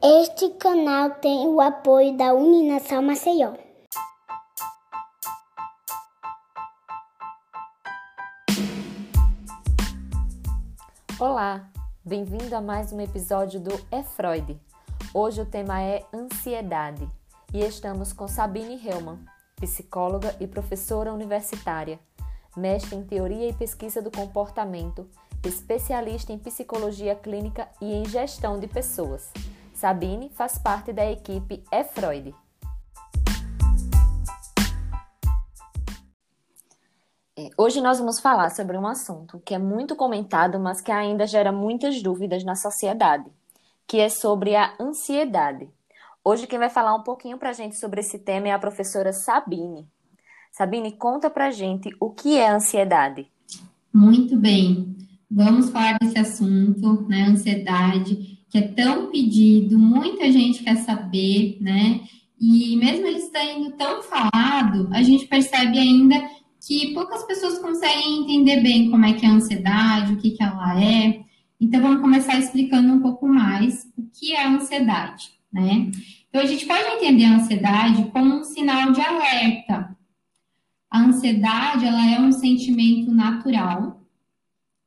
Este canal tem o apoio da Uninação Maceió. Olá, bem-vindo a mais um episódio do É Freud. Hoje o tema é ansiedade e estamos com Sabine Hellman, psicóloga e professora universitária, mestre em teoria e pesquisa do comportamento, especialista em psicologia clínica e em gestão de pessoas. Sabine faz parte da equipe É Freud. É, hoje nós vamos falar sobre um assunto que é muito comentado, mas que ainda gera muitas dúvidas na sociedade, que é sobre a ansiedade. Hoje quem vai falar um pouquinho para a gente sobre esse tema é a professora Sabine. Sabine, conta para a gente o que é ansiedade. Muito bem, vamos falar desse assunto, né, ansiedade que é tão pedido, muita gente quer saber, né? E mesmo ele estando tão falado, a gente percebe ainda que poucas pessoas conseguem entender bem como é que é a ansiedade, o que, que ela é. Então, vamos começar explicando um pouco mais o que é a ansiedade, né? Então, a gente pode entender a ansiedade como um sinal de alerta. A ansiedade, ela é um sentimento natural.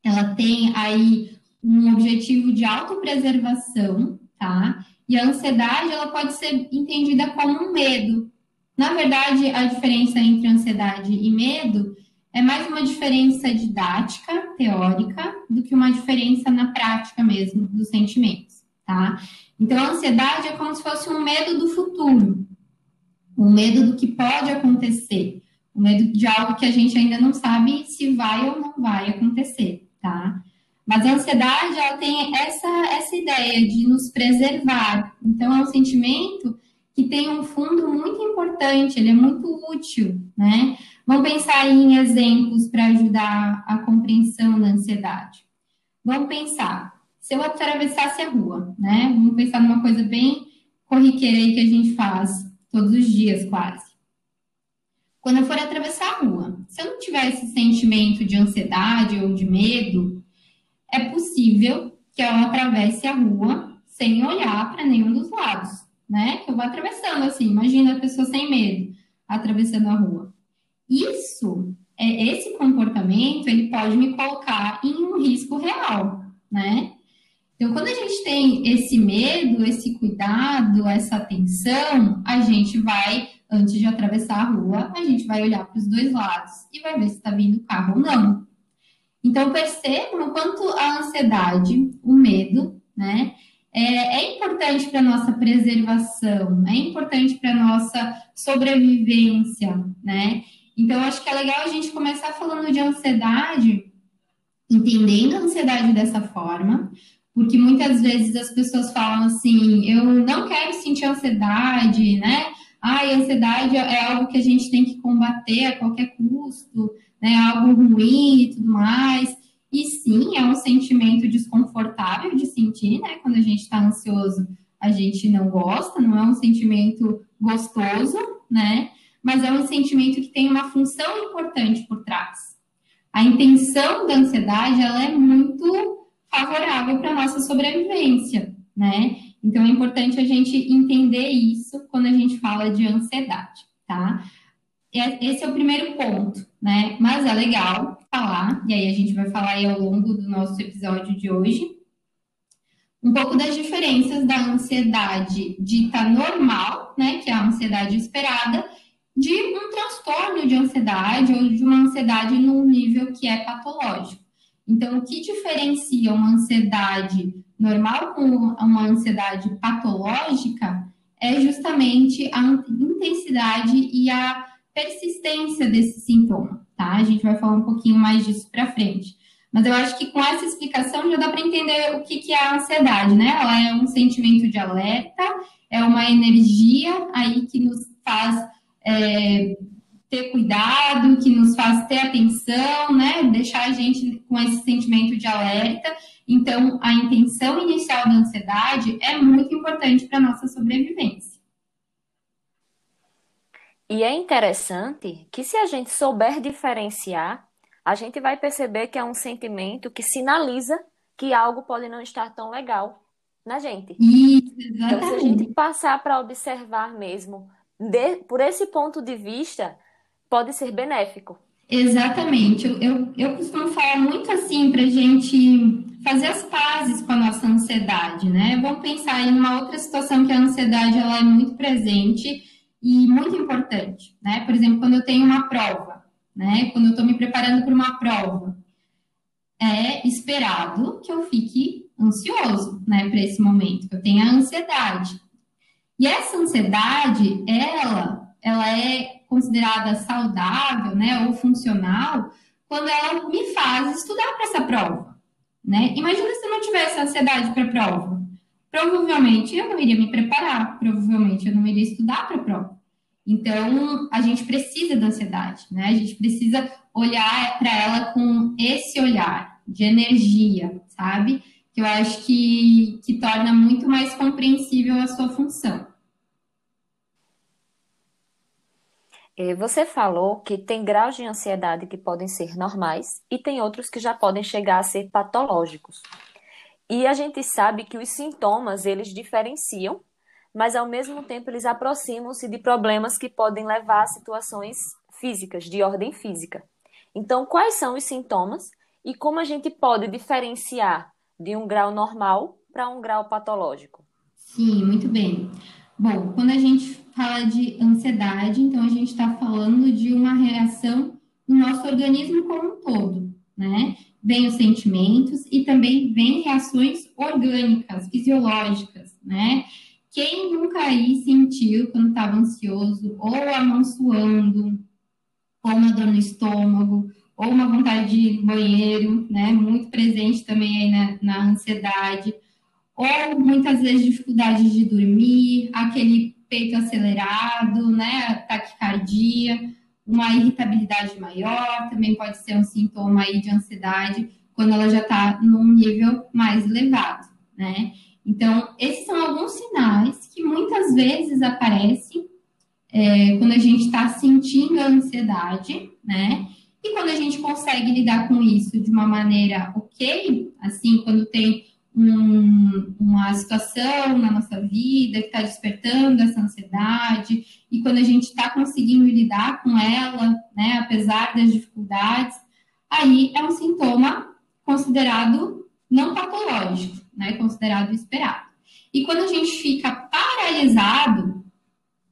Ela tem aí um objetivo de autopreservação, tá? E a ansiedade, ela pode ser entendida como um medo. Na verdade, a diferença entre ansiedade e medo é mais uma diferença didática, teórica, do que uma diferença na prática mesmo dos sentimentos, tá? Então, a ansiedade é como se fosse um medo do futuro, um medo do que pode acontecer, um medo de algo que a gente ainda não sabe se vai ou não vai acontecer, tá? Mas a ansiedade, ela tem essa, essa ideia de nos preservar. Então, é um sentimento que tem um fundo muito importante, ele é muito útil, né? Vamos pensar em exemplos para ajudar a compreensão da ansiedade. Vamos pensar, se eu atravessasse a rua, né? Vamos pensar numa coisa bem corriqueira aí que a gente faz todos os dias, quase. Quando eu for atravessar a rua, se eu não tiver esse sentimento de ansiedade ou de medo, é possível que ela atravesse a rua sem olhar para nenhum dos lados, né? Que eu vou atravessando assim, imagina a pessoa sem medo atravessando a rua. Isso, é, esse comportamento, ele pode me colocar em um risco real, né? Então, quando a gente tem esse medo, esse cuidado, essa atenção, a gente vai, antes de atravessar a rua, a gente vai olhar para os dois lados e vai ver se está vindo carro ou não. Então, percebam o quanto a ansiedade, o medo, né, é, é importante para a nossa preservação, é importante para a nossa sobrevivência, né? Então, acho que é legal a gente começar falando de ansiedade, entendendo a ansiedade dessa forma, porque muitas vezes as pessoas falam assim: eu não quero sentir ansiedade, né? Ai, ansiedade é algo que a gente tem que combater a qualquer custo né, algo ruim e tudo mais. E sim, é um sentimento desconfortável de sentir, né? Quando a gente está ansioso, a gente não gosta, não é um sentimento gostoso, né? Mas é um sentimento que tem uma função importante por trás. A intenção da ansiedade, ela é muito favorável para a nossa sobrevivência, né? Então é importante a gente entender isso quando a gente fala de ansiedade, tá? Esse é o primeiro ponto, né? Mas é legal falar, e aí a gente vai falar aí ao longo do nosso episódio de hoje, um pouco das diferenças da ansiedade dita normal, né? Que é a ansiedade esperada, de um transtorno de ansiedade ou de uma ansiedade num nível que é patológico. Então, o que diferencia uma ansiedade normal com uma ansiedade patológica é justamente a intensidade e a persistência desse sintoma, tá? A gente vai falar um pouquinho mais disso para frente. Mas eu acho que com essa explicação já dá para entender o que, que é a ansiedade, né? Ela é um sentimento de alerta, é uma energia aí que nos faz é, ter cuidado, que nos faz ter atenção, né? Deixar a gente com esse sentimento de alerta. Então, a intenção inicial da ansiedade é muito importante para a nossa sobrevivência. E é interessante que, se a gente souber diferenciar, a gente vai perceber que é um sentimento que sinaliza que algo pode não estar tão legal. na gente. Isso, Então, se a gente passar para observar mesmo de, por esse ponto de vista, pode ser benéfico. Exatamente. Eu, eu, eu costumo falar muito assim para a gente fazer as pazes com a nossa ansiedade, né? Vamos pensar em uma outra situação que a ansiedade ela é muito presente e muito importante, né? Por exemplo, quando eu tenho uma prova, né? Quando eu estou me preparando para uma prova, é esperado que eu fique ansioso, né? Para esse momento, que eu tenha ansiedade. E essa ansiedade, ela, ela é considerada saudável, né, ou funcional, quando ela me faz estudar para essa prova, né? Imagina se eu não tivesse ansiedade para a prova. Provavelmente eu não iria me preparar, provavelmente eu não iria estudar para a prova. Então, a gente precisa da ansiedade, né? A gente precisa olhar para ela com esse olhar de energia, sabe? Que eu acho que, que torna muito mais compreensível a sua função. É, você falou que tem graus de ansiedade que podem ser normais e tem outros que já podem chegar a ser patológicos. E a gente sabe que os sintomas eles diferenciam, mas ao mesmo tempo eles aproximam-se de problemas que podem levar a situações físicas, de ordem física. Então, quais são os sintomas e como a gente pode diferenciar de um grau normal para um grau patológico? Sim, muito bem. Bom, quando a gente fala de ansiedade, então a gente está falando de uma reação no nosso organismo como um todo, né? Vem os sentimentos e também vem reações orgânicas, fisiológicas, né? Quem nunca aí sentiu quando estava ansioso, ou a mão suando, ou uma dor no estômago, ou uma vontade de ir no banheiro, né? Muito presente também aí na, na ansiedade ou muitas vezes dificuldade de dormir, aquele peito acelerado, né, taquicardia, uma irritabilidade maior, também pode ser um sintoma aí de ansiedade quando ela já está num nível mais elevado, né? Então, esses são alguns sinais que muitas vezes aparecem é, quando a gente está sentindo a ansiedade, né? E quando a gente consegue lidar com isso de uma maneira ok, assim, quando tem um, uma situação na nossa vida que está despertando essa ansiedade, e quando a gente está conseguindo lidar com ela, né, apesar das dificuldades, aí é um sintoma considerado não patológico, né, considerado esperado. E quando a gente fica paralisado,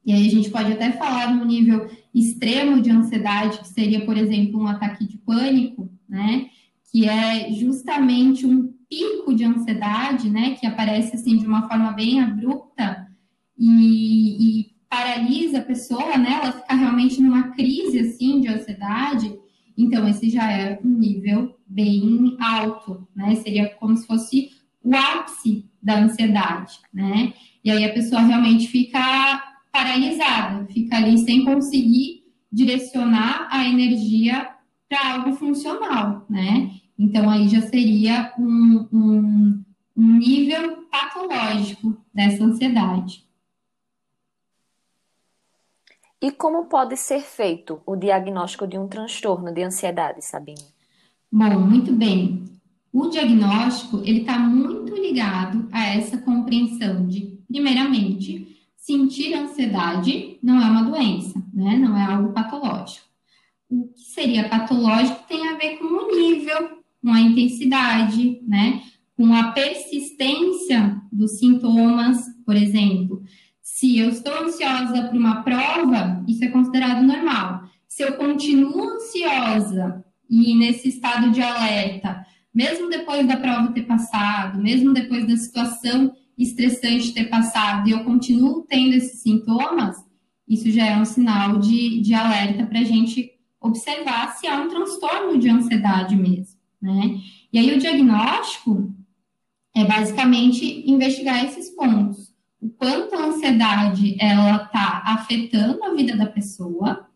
e aí a gente pode até falar no nível extremo de ansiedade, que seria, por exemplo, um ataque de pânico, né, que é justamente um pico de ansiedade, né, que aparece assim de uma forma bem abrupta e, e paralisa a pessoa, né, ela fica realmente numa crise assim de ansiedade. Então esse já é um nível bem alto, né? Seria como se fosse o ápice da ansiedade, né? E aí a pessoa realmente fica paralisada, fica ali sem conseguir direcionar a energia para algo funcional, né? Então, aí já seria um, um, um nível patológico dessa ansiedade. E como pode ser feito o diagnóstico de um transtorno de ansiedade, Sabine? Bom, muito bem. O diagnóstico ele está muito ligado a essa compreensão de, primeiramente, sentir ansiedade não é uma doença, né? Não é algo patológico. O que seria patológico tem a ver com o nível com a intensidade, né? Com a persistência dos sintomas, por exemplo. Se eu estou ansiosa para uma prova, isso é considerado normal. Se eu continuo ansiosa e nesse estado de alerta, mesmo depois da prova ter passado, mesmo depois da situação estressante ter passado e eu continuo tendo esses sintomas, isso já é um sinal de, de alerta para a gente observar se há um transtorno de ansiedade mesmo né? E aí o diagnóstico é basicamente investigar esses pontos. O quanto a ansiedade ela está afetando a vida da pessoa,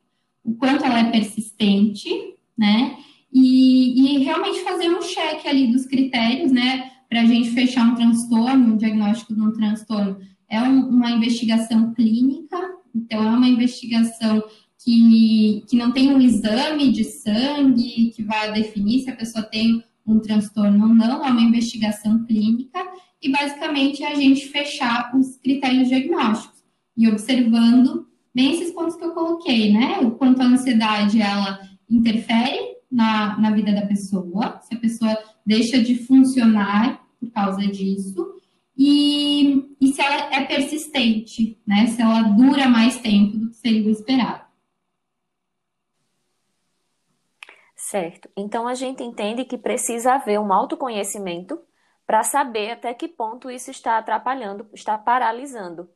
o quanto ela é persistente, né? E, e realmente fazer um cheque ali dos critérios, né? Para a gente fechar um transtorno, um diagnóstico de um transtorno. É um, uma investigação clínica, então é uma investigação que, que não tem um exame de sangue que vai definir se a pessoa tem um transtorno ou não, é uma investigação clínica, e basicamente a gente fechar os critérios diagnósticos e observando bem esses pontos que eu coloquei, né? O quanto a ansiedade ela interfere na, na vida da pessoa, se a pessoa deixa de funcionar por causa disso, e, e se ela é persistente, né? Se ela dura mais tempo do que seria o esperado. Certo. Então a gente entende que precisa haver um autoconhecimento para saber até que ponto isso está atrapalhando, está paralisando.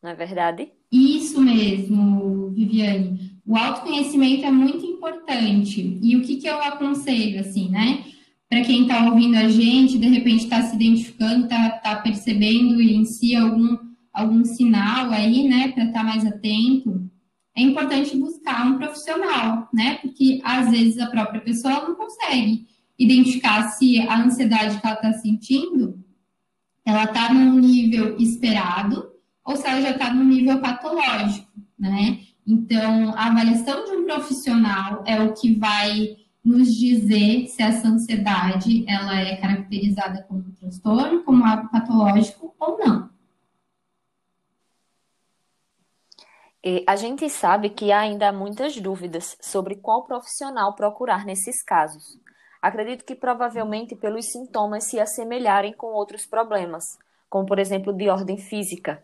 Não é verdade? Isso mesmo, Viviane. O autoconhecimento é muito importante. E o que, que eu aconselho, assim, né? Para quem está ouvindo a gente, de repente está se identificando, está tá percebendo em si algum, algum sinal aí, né, para estar tá mais atento, é importante buscar um profissional, né? Porque às vezes a própria pessoa não consegue identificar se a ansiedade que ela está sentindo ela está num nível esperado ou se ela já está num nível patológico, né? Então, a avaliação de um profissional é o que vai nos dizer se essa ansiedade ela é caracterizada como um transtorno, como algo patológico ou não. A gente sabe que há ainda muitas dúvidas sobre qual profissional procurar nesses casos. Acredito que provavelmente pelos sintomas se assemelharem com outros problemas, como por exemplo de ordem física,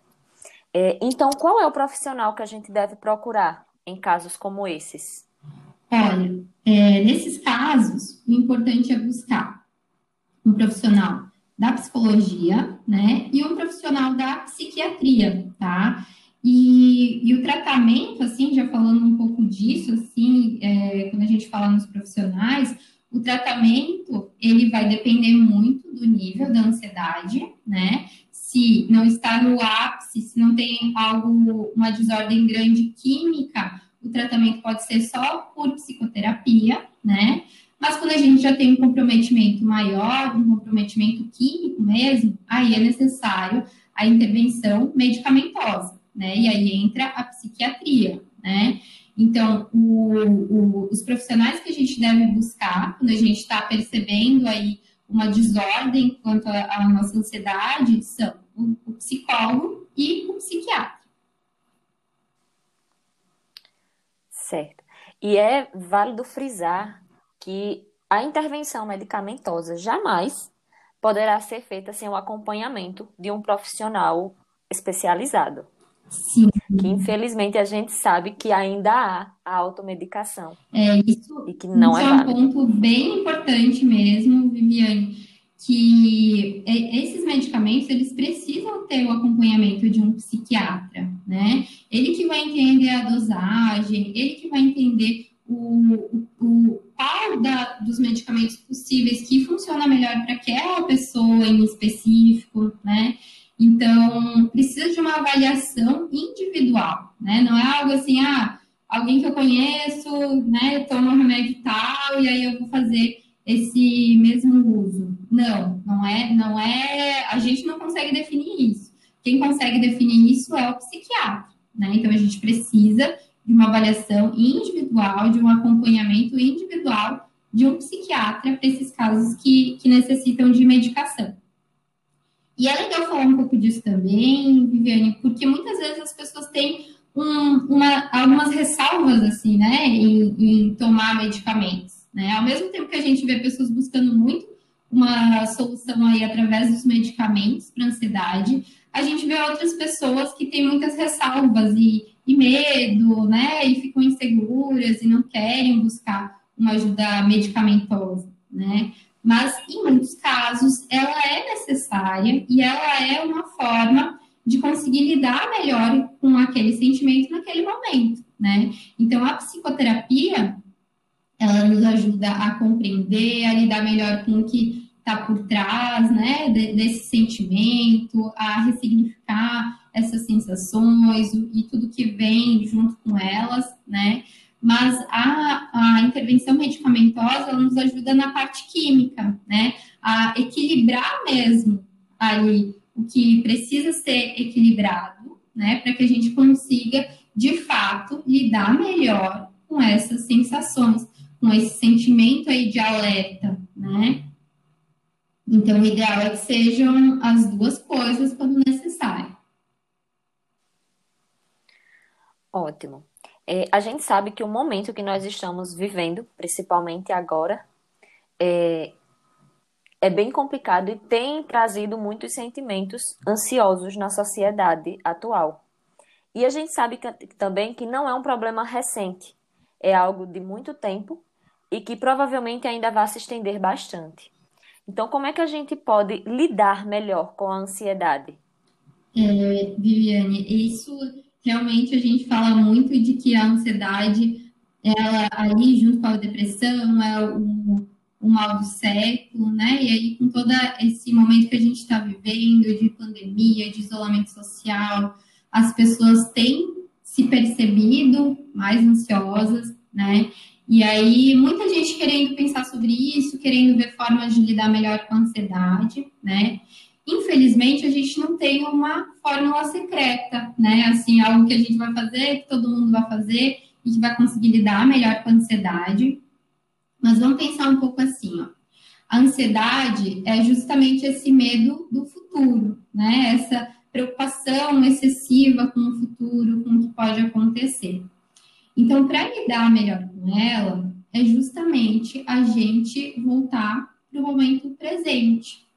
é, então, qual é o profissional que a gente deve procurar em casos como esses? Olha, é, nesses casos, o importante é buscar um profissional da psicologia, né, e um profissional da psiquiatria, tá? E, e o tratamento, assim, já falando um pouco disso, assim, é, quando a gente fala nos profissionais, o tratamento, ele vai depender muito do nível da ansiedade, né? se não está no ápice, se não tem algo, uma desordem grande química, o tratamento pode ser só por psicoterapia, né? Mas quando a gente já tem um comprometimento maior, um comprometimento químico mesmo, aí é necessário a intervenção medicamentosa, né? E aí entra a psiquiatria, né? Então, o, o, os profissionais que a gente deve buscar quando a gente está percebendo aí uma desordem quanto à nossa ansiedade são o, o psicólogo e o psiquiatra. Certo. E é válido frisar que a intervenção medicamentosa jamais poderá ser feita sem o acompanhamento de um profissional especializado. Sim. Que infelizmente a gente sabe que ainda há a automedicação. É, isso, e que não isso é, é um ponto bem importante mesmo, Viviane, que esses medicamentos eles precisam ter o acompanhamento de um psiquiatra, né? Ele que vai entender a dosagem, ele que vai entender o, o, qual da, dos medicamentos possíveis que funciona melhor para aquela pessoa em específico, né? Então, precisa de uma avaliação individual, né? Não é algo assim, ah, alguém que eu conheço, né, toma um remédio tal, e aí eu vou fazer esse mesmo uso. Não, não é, não é, a gente não consegue definir isso. Quem consegue definir isso é o psiquiatra, né? Então, a gente precisa de uma avaliação individual, de um acompanhamento individual de um psiquiatra para esses casos que, que necessitam de medicação. E é legal falar um pouco disso também, Viviane, porque muitas vezes as pessoas têm um, uma, algumas ressalvas, assim, né, em, em, tomar medicamentos, né? Ao mesmo tempo que a gente vê pessoas buscando muito uma solução aí através dos medicamentos para ansiedade, a gente vê outras pessoas que têm muitas ressalvas e, e medo, né, e ficam inseguras e não querem buscar uma ajuda medicamentosa, né? Mas em muitos casos ela é necessária e ela é uma forma de conseguir lidar melhor com aquele sentimento naquele momento, né? Então a psicoterapia ela nos ajuda a compreender, a lidar melhor com o que está por trás, né, desse sentimento, a ressignificar essas sensações e tudo que vem junto com elas, né? Mas a, a intervenção medicamentosa nos ajuda na parte química, né? A equilibrar mesmo ali o que precisa ser equilibrado, né? Para que a gente consiga, de fato, lidar melhor com essas sensações, com esse sentimento aí de alerta, né? Então, o ideal é que sejam as duas coisas quando necessário. Ótimo. É, a gente sabe que o momento que nós estamos vivendo, principalmente agora, é, é bem complicado e tem trazido muitos sentimentos ansiosos na sociedade atual. E a gente sabe que, também que não é um problema recente, é algo de muito tempo e que provavelmente ainda vai se estender bastante. Então, como é que a gente pode lidar melhor com a ansiedade? É, Viviane, isso realmente a gente fala muito de que a ansiedade, ela ali junto com a depressão, é o, o mal do século, né? E aí, com todo esse momento que a gente está vivendo de pandemia, de isolamento social, as pessoas têm se percebido mais ansiosas, né? E aí, muita gente querendo pensar sobre isso, querendo ver formas de lidar melhor com a ansiedade, né? Infelizmente, a gente não tem uma fórmula secreta, né? Assim, algo que a gente vai fazer, que todo mundo vai fazer e que vai conseguir lidar melhor com a ansiedade. Mas vamos pensar um pouco assim, ó. A ansiedade é justamente esse medo do futuro, né? Essa preocupação excessiva com o futuro, com o que pode acontecer. Então, para lidar melhor com ela, é justamente a gente voltar para o momento presente.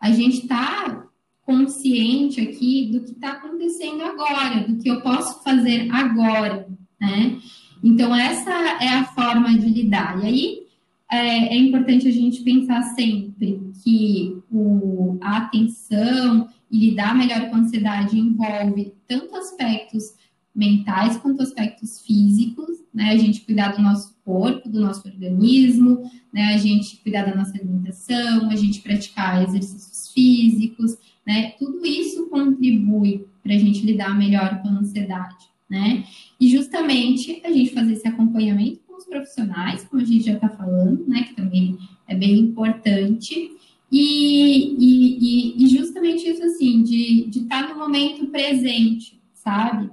A gente está consciente aqui do que está acontecendo agora, do que eu posso fazer agora, né? Então, essa é a forma de lidar. E aí, é, é importante a gente pensar sempre que o, a atenção e lidar melhor com a ansiedade envolve tanto aspectos mentais quanto aspectos físicos, né? A gente cuidar do nosso corpo, do nosso organismo, né? A gente cuidar da nossa alimentação, a gente praticar exercícios físicos, né? Tudo isso contribui para a gente lidar melhor com a ansiedade, né? E justamente a gente fazer esse acompanhamento com os profissionais, como a gente já está falando, né? Que também é bem importante. E, e, e, justamente isso assim, de estar tá no momento presente, sabe?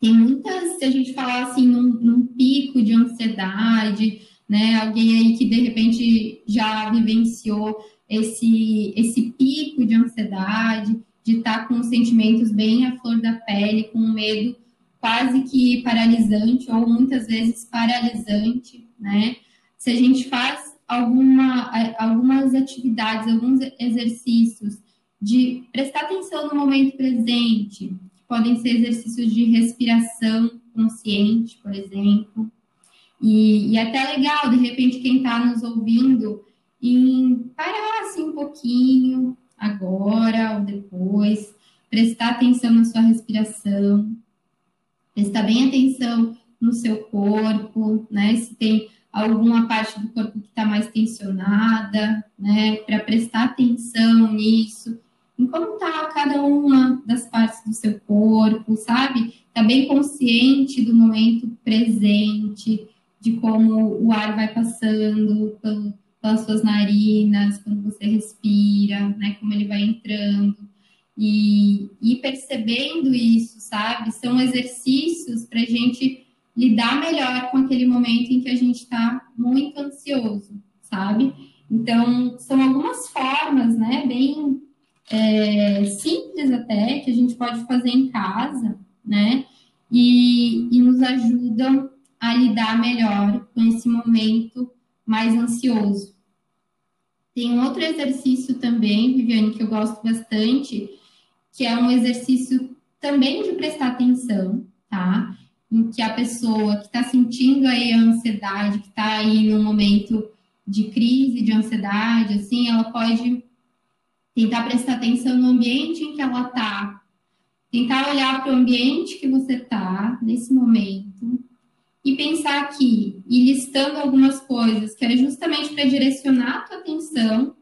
Tem muitas, se a gente falar assim, num, num, pico de ansiedade, né? Alguém aí que de repente já vivenciou esse, esse pico de ansiedade, de estar tá com sentimentos bem à flor da pele, com medo quase que paralisante ou muitas vezes paralisante, né? Se a gente faz alguma, algumas atividades, alguns exercícios de prestar atenção no momento presente, podem ser exercícios de respiração consciente, por exemplo. E, e até legal, de repente, quem está nos ouvindo, em parar assim um pouquinho, agora ou depois, prestar atenção na sua respiração, prestar bem atenção no seu corpo, né? Se tem alguma parte do corpo que está mais tensionada, né? Para prestar atenção nisso como está cada uma das partes do seu corpo, sabe? Está bem consciente do momento presente, de como o ar vai passando pelo, pelas suas narinas, quando você respira, né? Como ele vai entrando. E, e percebendo isso, sabe? São exercícios para a gente lidar melhor com aquele momento em que a gente está muito ansioso, sabe? Então, são algumas formas, né, bem é, simples até, que a gente pode fazer em casa, né? E, e nos ajudam a lidar melhor com esse momento mais ansioso. Tem outro exercício também, Viviane, que eu gosto bastante, que é um exercício também de prestar atenção, tá? Em que a pessoa que está sentindo aí a ansiedade, que está aí num momento de crise, de ansiedade, assim, ela pode tentar prestar atenção no ambiente em que ela está, tentar olhar para o ambiente que você está nesse momento e pensar aqui e listando algumas coisas que era justamente para direcionar a tua atenção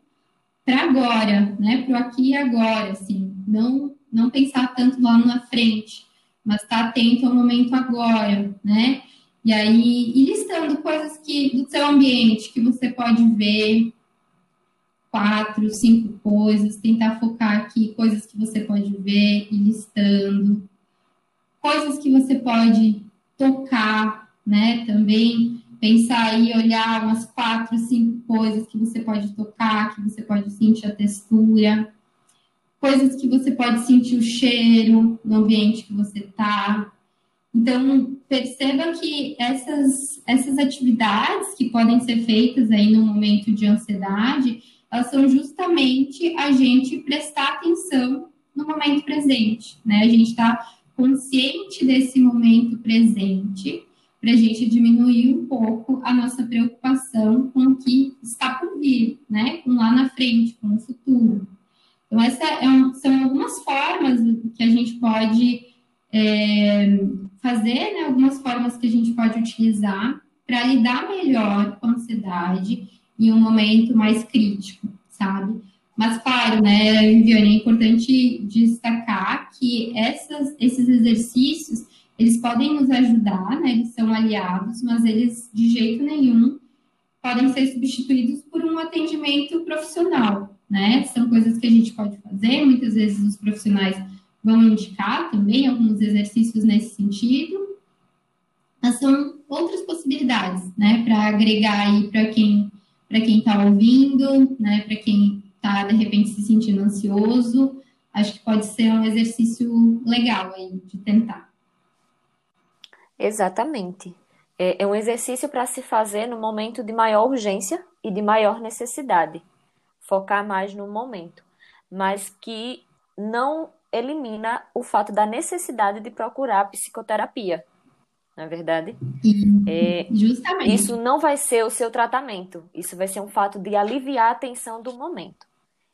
para agora, né? Para o aqui e agora, assim, não não pensar tanto lá na frente, mas estar tá atento ao momento agora, né? E aí, e listando coisas que do seu ambiente que você pode ver, quatro, cinco coisas, tentar focar aqui coisas que você pode ver e listando, coisas que você pode tocar, né? Também pensar e olhar umas quatro, cinco coisas que você pode tocar, que você pode sentir a textura, coisas que você pode sentir o cheiro no ambiente que você está. Então, perceba que essas, essas atividades que podem ser feitas aí no momento de ansiedade, elas são justamente a gente prestar atenção no momento presente, né? A gente está consciente desse momento presente para a gente diminuir um pouco a nossa preocupação com o que está por vir, né? Com lá na frente, com o futuro. Então, essas é um, são algumas formas que a gente pode é, fazer, né? Algumas formas que a gente pode utilizar para lidar melhor com a ansiedade em um momento mais crítico, sabe? Mas, claro, né, Viviane, é importante destacar que essas, esses exercícios eles podem nos ajudar, né? Eles são aliados, mas eles de jeito nenhum podem ser substituídos por um atendimento profissional, né? São coisas que a gente pode fazer. Muitas vezes os profissionais vão indicar também alguns exercícios nesse sentido, mas são outras possibilidades, né? Para agregar aí para quem para quem está ouvindo, né? Para quem está de repente se sentindo ansioso, acho que pode ser um exercício legal aí de tentar. Exatamente. É, é um exercício para se fazer no momento de maior urgência e de maior necessidade. Focar mais no momento. Mas que não elimina o fato da necessidade de procurar psicoterapia. Não é verdade? É, Justamente. Isso não vai ser o seu tratamento. Isso vai ser um fato de aliviar a tensão do momento.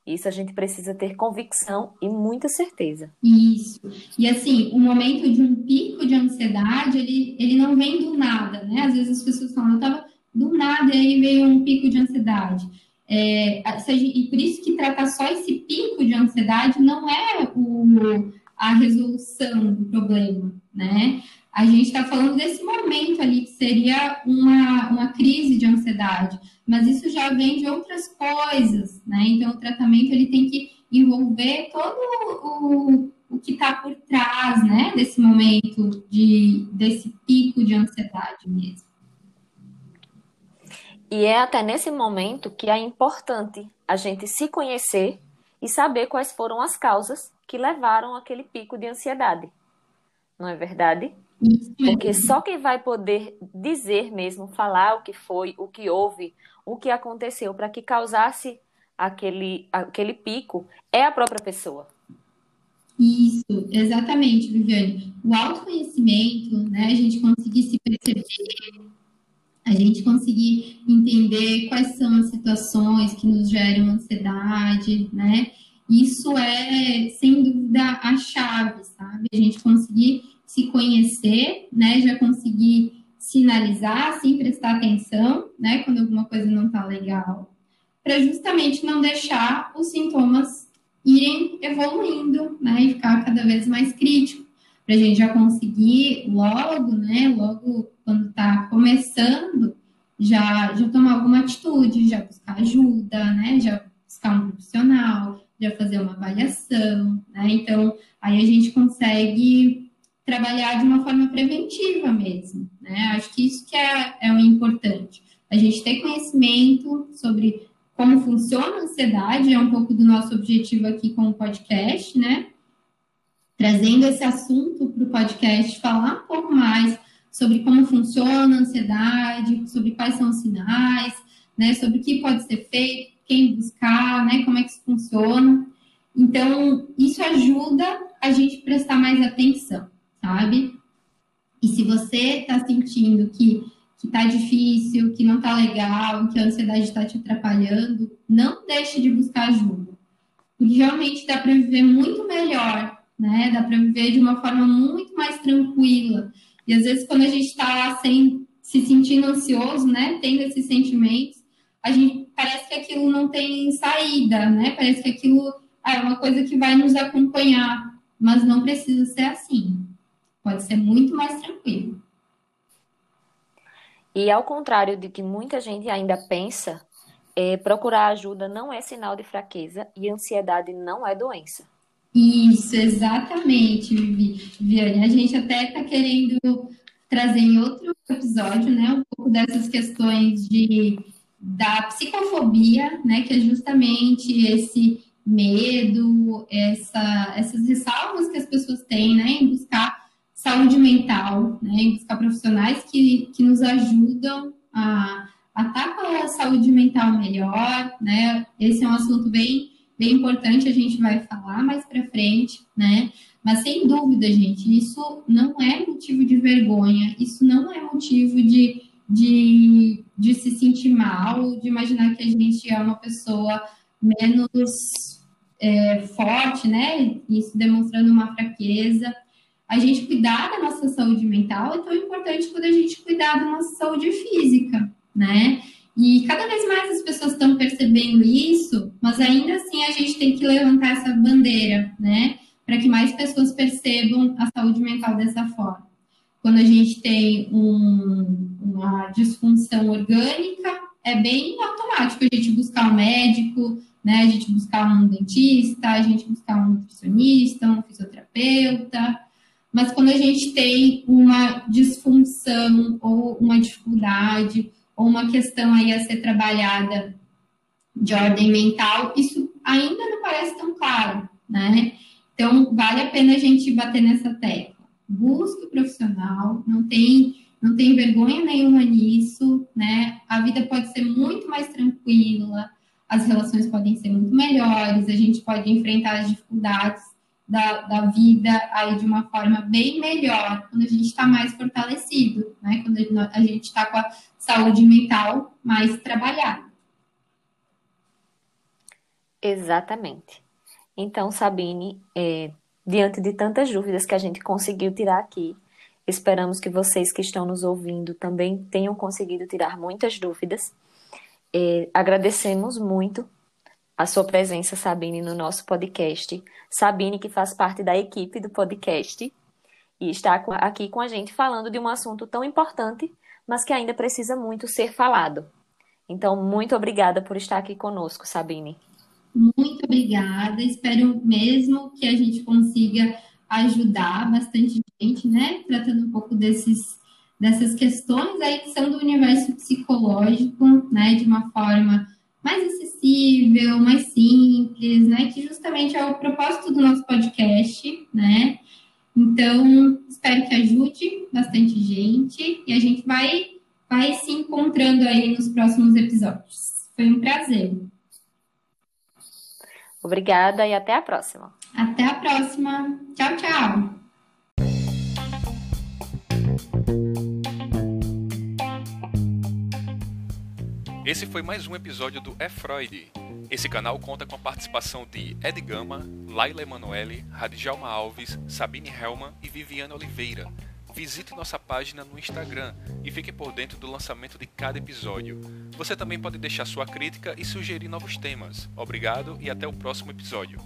Isso a gente precisa ter convicção e muita certeza. Isso. E assim, o momento de um pico de ansiedade, ele, ele não vem do nada, né? Às vezes as pessoas falam, eu tava do nada e aí veio um pico de ansiedade. É, e por isso que tratar só esse pico de ansiedade não é o, a resolução do problema, né? A gente está falando desse momento ali, que seria uma, uma crise de ansiedade, mas isso já vem de outras coisas, né? Então, o tratamento ele tem que envolver todo o, o que está por trás, né, desse momento, de, desse pico de ansiedade mesmo. E é até nesse momento que é importante a gente se conhecer e saber quais foram as causas que levaram aquele pico de ansiedade. Não é verdade? Porque só quem vai poder dizer mesmo, falar o que foi, o que houve, o que aconteceu para que causasse aquele, aquele pico é a própria pessoa. Isso, exatamente, Viviane. O autoconhecimento, né, a gente conseguir se perceber, a gente conseguir entender quais são as situações que nos geram ansiedade, né? Isso é, sem dúvida, a chave, sabe? A gente conseguir se conhecer, né? Já conseguir sinalizar, assim, prestar atenção, né? Quando alguma coisa não tá legal, para justamente não deixar os sintomas irem evoluindo, né? E ficar cada vez mais crítico, para a gente já conseguir logo, né? Logo quando tá começando, já, já tomar alguma atitude, já buscar ajuda, né? Já buscar um profissional, já fazer uma avaliação, né? Então, aí a gente consegue trabalhar de uma forma preventiva mesmo, né? Acho que isso que é, é o importante. A gente ter conhecimento sobre como funciona a ansiedade, é um pouco do nosso objetivo aqui com o podcast, né? Trazendo esse assunto para o podcast, falar um pouco mais sobre como funciona a ansiedade, sobre quais são os sinais, né? Sobre o que pode ser feito, quem buscar, né? Como é que isso funciona. Então, isso ajuda a gente prestar mais atenção sabe? E se você está sentindo que que tá difícil, que não tá legal, que a ansiedade está te atrapalhando, não deixe de buscar ajuda. Porque realmente dá para viver muito melhor, né? Dá para viver de uma forma muito mais tranquila. E às vezes quando a gente está se sentindo ansioso, né, tendo esses sentimentos, a gente parece que aquilo não tem saída, né? Parece que aquilo ah, é uma coisa que vai nos acompanhar, mas não precisa ser assim. Pode ser muito mais tranquilo. E ao contrário de que muita gente ainda pensa, é, procurar ajuda não é sinal de fraqueza e ansiedade não é doença. Isso, exatamente, Viviane. A gente até está querendo trazer em outro episódio, né, um pouco dessas questões de da psicofobia, né, que é justamente esse medo, essa, essas ressalvas que as pessoas têm, né, em buscar saúde mental, né, buscar profissionais que, que nos ajudam a, a estar com a saúde mental melhor, né, esse é um assunto bem, bem importante, a gente vai falar mais para frente, né, mas sem dúvida, gente, isso não é motivo de vergonha, isso não é motivo de de, de se sentir mal, de imaginar que a gente é uma pessoa menos é, forte, né? Isso demonstrando uma fraqueza. A gente cuidar da nossa saúde mental é tão importante quanto a gente cuidar da nossa saúde física, né? E cada vez mais as pessoas estão percebendo isso, mas ainda assim de ordem mental, isso ainda não parece tão claro, né? Então, vale a pena a gente bater nessa tecla busque o profissional, não tem, não tem vergonha nenhuma nisso, né? A vida pode ser muito mais tranquila, as relações podem ser muito melhores, a gente pode enfrentar as dificuldades da, da vida aí de uma forma bem melhor, quando a gente está mais fortalecido, né? Quando a gente está com a saúde mental mais trabalhada. Exatamente. Então, Sabine, é, diante de tantas dúvidas que a gente conseguiu tirar aqui. Esperamos que vocês que estão nos ouvindo também tenham conseguido tirar muitas dúvidas. É, agradecemos muito a sua presença, Sabine, no nosso podcast. Sabine, que faz parte da equipe do podcast e está aqui com a gente falando de um assunto tão importante, mas que ainda precisa muito ser falado. Então, muito obrigada por estar aqui conosco, Sabine. Muito obrigada. Espero mesmo que a gente consiga ajudar bastante gente, né? Tratando um pouco desses, dessas questões aí que são do universo psicológico, né? De uma forma mais acessível, mais simples, né? Que justamente é o propósito do nosso podcast, né? Então, espero que ajude bastante gente e a gente vai, vai se encontrando aí nos próximos episódios. Foi um prazer. Obrigada e até a próxima. Até a próxima. Tchau, tchau. Esse foi mais um episódio do É Freud. Esse canal conta com a participação de Ed Gama, Laila Emanuele, Radjalma Alves, Sabine Helman e Viviane Oliveira visite nossa página no Instagram e fique por dentro do lançamento de cada episódio. Você também pode deixar sua crítica e sugerir novos temas. Obrigado e até o próximo episódio.